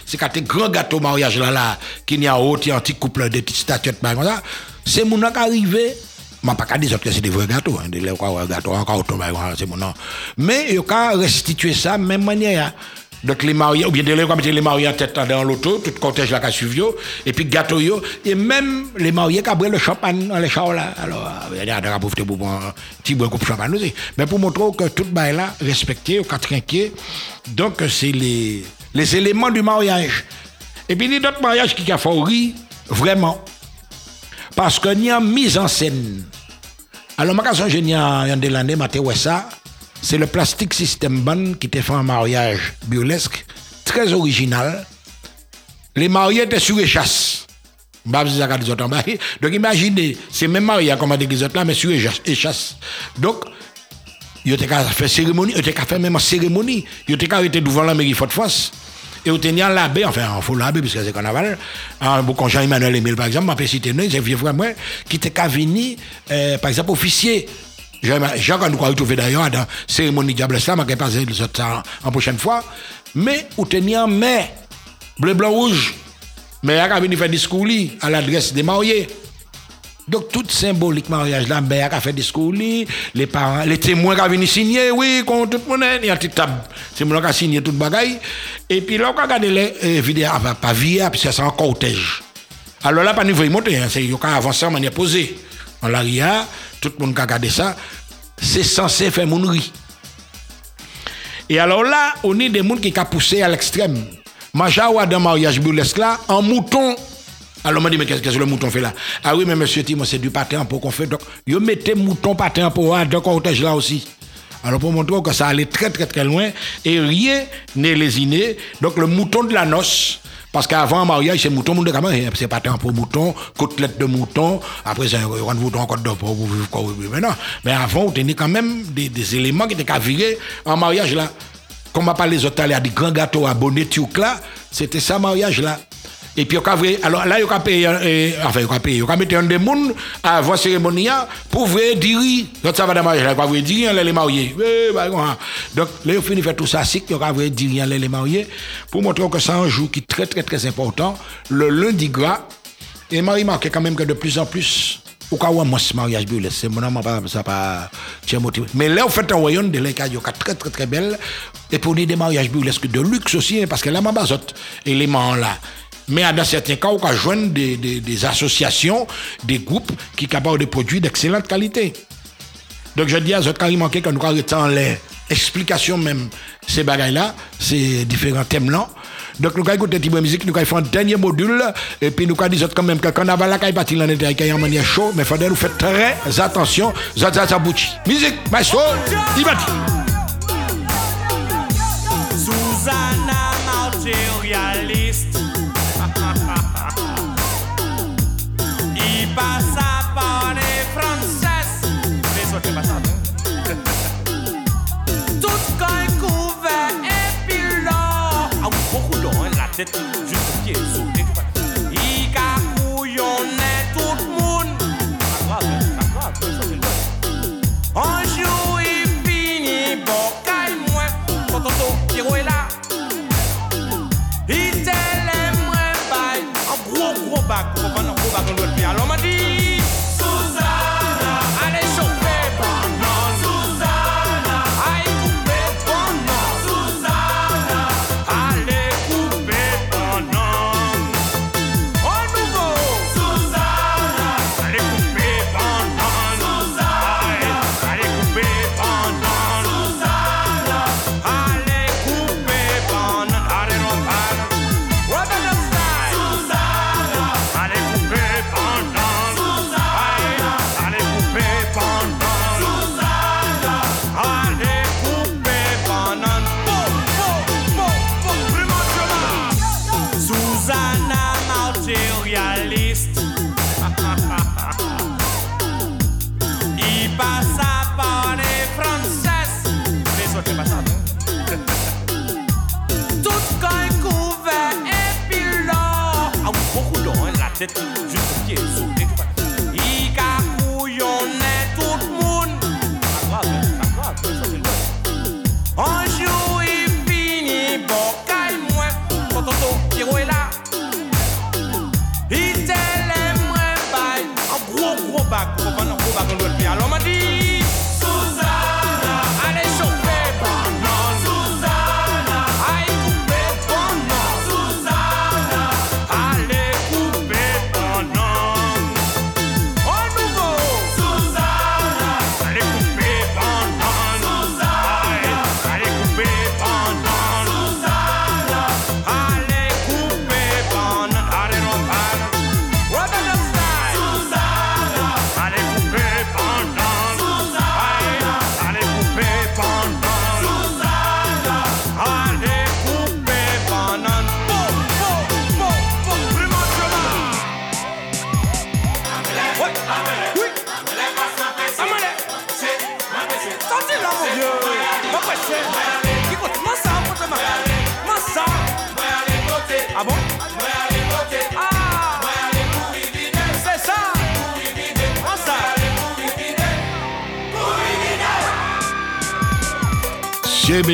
C'est quand un grand gâteau mariage là, là, qui n'y a haut, un petit couple de petites statuettes, ça. C'est mon arrivé. Je ne pas dire que c'est des vrais gâteaux. Hein, des gâteaux encore c'est mon nom. Mais il y a restituer ça de même manière. Donc les mariés, ou bien les mariés en tête dans l'auto, tout cortège là qui suivi, et puis gâteau et même les mariés qui ont le champagne dans les chars là. Alors, il y a des pour un petit bois de champagne aussi. Mais pour montrer que tout bail là, respecté, au quatre donc c'est les, les éléments du mariage. Et puis il y a d'autres mariages qui rire, vraiment. Parce qu'il y a une mise en scène. Alors, ma question, j'ai un de l'année, ma ça c'est le Plastic System Band qui t'a fait un mariage burlesque très original. Les mariés étaient sur les chasses. Donc imaginez, c'est même marié comme des autres là, mais sur les chasses. Donc, te ka fait cérémonie, te ka fait même cérémonie. Yo te ka arrêté devant la mairie Fort-France. Et au tenir l'abbé, enfin, il faut l'abbé, parce que c'est carnaval, un beau quand Jean-Emmanuel Emile, par exemple, m'a citer, c'est vieux moi, qui était venir, euh, par exemple, officier. Quand nous retrouvé d'ailleurs dans la cérémonie Diable là, m'a passé les autres en prochaine fois. Mais, au tenir mais, bleu, blanc, rouge. Mais, il a venu faire discours à l'adresse des mariés. Donc, tout symbolique mariage là, ben, a fait discours les parents, les témoins qui viennent signer, oui, qu'on tout le monde, il y a une petite table. C'est moi qui a signé toute bagaille. Et puis là, on a regardé les euh, vidéos, enfin, pas via, puis c'est en cortège. Alors là, pas niveau monter, hein, c'est, il y a avancé en manière posée. En l'arrière, tout le monde qui a regardé ça, c'est censé faire mon riz. Et alors là, on est des gens qui ont poussé à l'extrême. Majawa dans mariage burlesque là, en mouton. Alors, on m'a dit, mais qu'est-ce que le mouton fait là? Ah oui, mais monsieur Timon, c'est du en pot qu'on fait. Donc, vous mettez mouton en pot dans le cortège là aussi. Alors, pour montrer que ça allait très, très, très loin, et rien n'est lésiné. Donc, le mouton de la noce, parce qu'avant un mariage, c'est mouton, comment c'est pâté en pot mouton, côtelette de mouton, après, c'est un mouton en côte de pot, vous vivez quoi, mais non. Mais avant, vous tenez quand même des, éléments qui étaient virer en mariage là. Comme on parle les autres, il y a des grands gâteaux à bonnet là, c'était ça, mariage là. Et puis, alors là, il y a payé, enfin, il y a payé, il y a mis un des monde avant la cérémonie pour vrai dire, quand ça va dans mariage, il y a vrai dire, les mariés. Donc, là, il finit de faire tout ça, c'est qu'il y a vrai dire, les mariés, pour montrer que c'est un jour qui est très, très, très important, le lundi gras, et Marie marque quand même que de plus en plus, au cas où moi, ce mariage burlesque, c'est mon pas, ça pas, tiens, motivé. Mais là, on fait un royaume de l'écaille, très, très, très belle, et pour des mariages burlesques de luxe aussi, hein, parce que là, ma basote, élément là, mais dans certains cas, on peut joindre des, associations, des groupes qui sont capables de produire d'excellente qualité. Donc je dis à ce carrément que nous arrêtons les explications même ces bagailles-là, ces différents thèmes-là. Donc nous allons écouter une musique, nous allons faire un dernier module, et puis nous allons dire quand même que le carnaval là, il parti en intérieur en manière chaud, mais il faudrait nous faire très attention. Zaza Zabouchi. Musique, maestro, il va Susanna matérialiste. Il passa par les françaises. Les autres pas ça, non? Tout quand il couvert et puis là. Ah oui, beaucoup d'eau, hein, la tête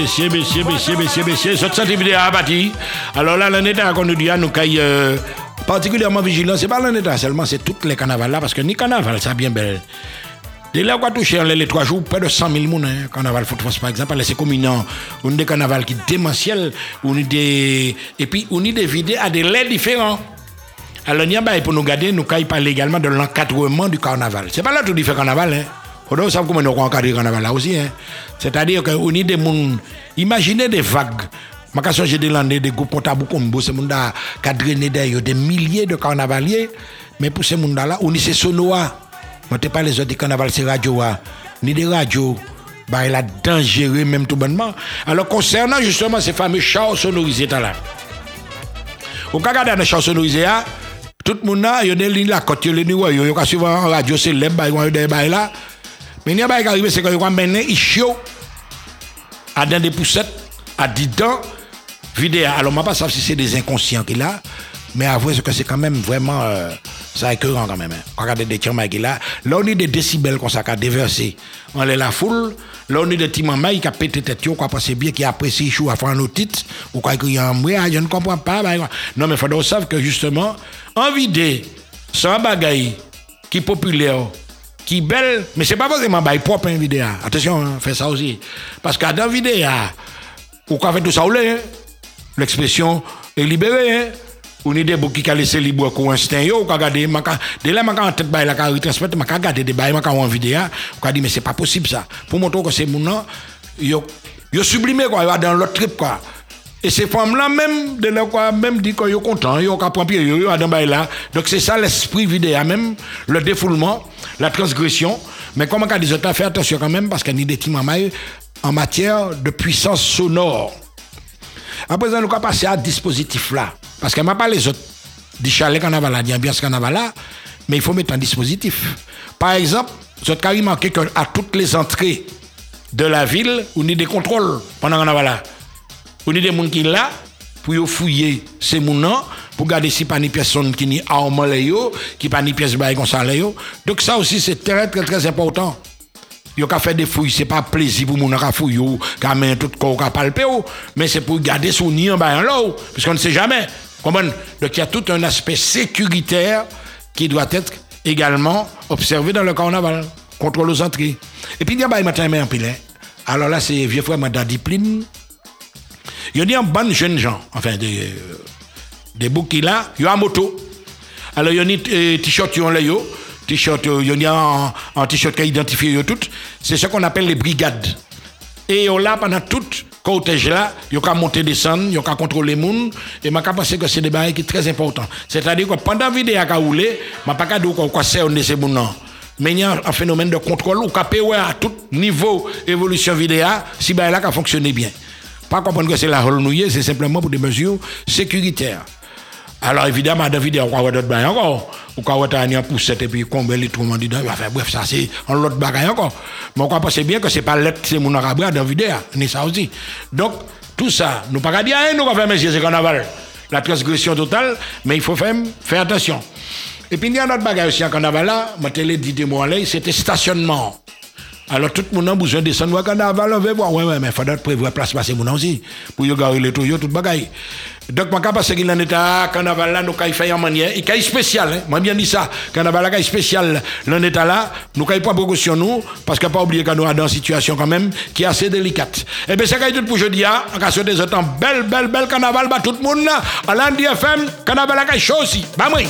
Monsieur, monsieur, monsieur, monsieur, monsieur, cette vidéo à bâti. Alors là, dernière, qu'on nous dit, à nous caille euh, particulièrement vigilant. C'est pas dernière seulement, c'est toutes les carnavals là, parce que ni carnaval, ça bien belle. Dès là, va toucher les, trois jours, près de 100 000 personnes, carnaval Foot France, par exemple. C'est comme une, une des carnavals qui démentiel, a des, et puis a des vidéos à des laits différents. Alors, il y pour nous garder, nous caille parler également de l'encadrement du carnaval. C'est pas là tout fait carnaval, hein. Faudrait savoir comment nous encadrer le carnaval là aussi, hein. C'est-à-dire qu'on a des monde, imaginez des vagues. Question, j'ai des landais, des groupes tabou comme vous, ces monde là, qui des milliers de carnavaliers. Mais pour ces monde là, on y c'est sonoa. Moi, t'es pas les autres des carnavals, c'est radio, hein. ni des radios. Bah, il a dangereux même tout bonnement. Alors, concernant justement ces fameux chars sonorisés là. Au cas de chars sonorisés, hein, tout le monde a, il y a des lignes là, quand il y a en radio, c'est les bails, il y a des là. Mais il y a qui arrivent, c'est quand y a maintenant, il chaud, à dans des poussettes, à 10 ans, vidéo. Alors, moi, pas si c'est des inconscients qu'il a, mais avouez que c'est quand même vraiment, euh, ça écœurant quand même. Hein. Regardez des tiens qu'il a. Là, on est des décibels qu'on s'est déversé. On est la foule. Là, on est des petits mamans qui a pété tête, qui a pensé bien, qui apprécie chou à faire nos titres, ou quoi qu'il y a un bruit, je ne comprends pas. bah, Non, mais il faudrait savoir que justement, en vidéo, un bagaille qui est populaire, qui est belle, mais c'est pas forcément bail propre une vidéo. Attention, hein, fais ça aussi. Parce que dans vidéo, ou qu'on fait tout ça, ou hein, l'expression est libérée. Hein. On est des qui ont laissé libre pour instinct, yo, ou regarder, dès là, en tête, bail, la carrière retransmettre, ma regarder des bails, en vidéo, on dit, mais c'est pas possible ça. Pour montrer que c'est mon nom, yo, yo sublimé, quoi, yo dans l'autre trip, quoi. Et ces femmes-là, même, de quoi, même dit qu'ils sont contents, ils ont qu'à prendre ils ont là. Donc c'est ça l'esprit vidéo, même, le défoulement, la transgression. Mais comme on dit, fait attention quand même, parce qu'il y a des petits en matière de puissance sonore. À présent, nous allons passer à ce dispositif-là. Parce qu'elle m'a pas les autres du chalet carnaval, là, d'ambiance carnaval là, mais il faut mettre un dispositif. Par exemple, vous avez marqué qu'à toutes les entrées de la ville, on a des contrôles pendant le carnaval là. On a des gens qui là pour fouiller ces gens pour garder si pas ni personne qui ni arme là qui pas ni pièce bail comme ça là. Donc ça aussi c'est très très très important. Yo ka fait des fouilles, c'est pas plaisir pour moun ka fouille ou ka main tout corps ka palper ou, mais c'est pour garder son nid en bas l'eau parce qu'on ne sait jamais. Donc il y a tout un aspect sécuritaire qui doit être également observé dans le carnaval, contrôle aux entrées. Et puis il y a bah matin mais en hein. Alors là c'est vieux frère dans discipline. Il y a des bonnes jeunes gens, enfin des des bouquins là, il y a moto. Alors il y a t-shirts qui ont là yo, t-shirt il y a un, un t-shirt qui a identifié tout. C'est ce qu'on appelle les brigades. Et là pendant tout cortège là, il y a monter descendre, il y a contrôler les gens et m'a pensé que c'est des barrières qui sont très importants. C'est-à-dire que pendant la vidéo a roulé, m'a pas dire quoi cerner ces gens. Mais il y a un phénomène de contrôle ouais, à tout niveau évolution vidéo si bah là a fonctionné bien. Pas comprendre que c'est la nouillée, c'est simplement pour des mesures sécuritaires. Alors évidemment, dans la vidéo, on va avoir d'autres bagages encore. On va avoir poussette et puis combien les trous dit enfin, bref, ça c'est un autre bagage encore. Mais on pense bien que c'est pas l'être, c'est mon arabe dans ni ça. Donc, tout ça, nous pas dire rien, nous on va faire monsieur, c'est carnaval. La transgression totale, mais il faut faire, faire attention. Et puis il y a un autre bagage aussi en carnaval là, ma télé dit des mots c'était stationnement. Alors tout le monde a besoin de descendre au carnaval, on veut voir. Ouais, ouais, mais il faudrait prévoir place passer mon aussi. Pour y garer les tuyaux, tout bagaille. Donc, moi, parce qu'il en est à carnaval là, nous avons fait en manière, et qu'il spécial, hein. Moi, bien dit ça. Carnaval là, qu'il spécial, l'en état là, nous avons pas sur nous, parce qu'il pas oublier qu'on est dans une situation quand même qui est assez délicate. Et bien, c'est tout pour jeudi, hein. On a souhaité des autres belle, belle, belle carnaval, bah, tout le monde là. À l'Andy FM, carnaval là, qu'il chaud aussi. Bah, oui.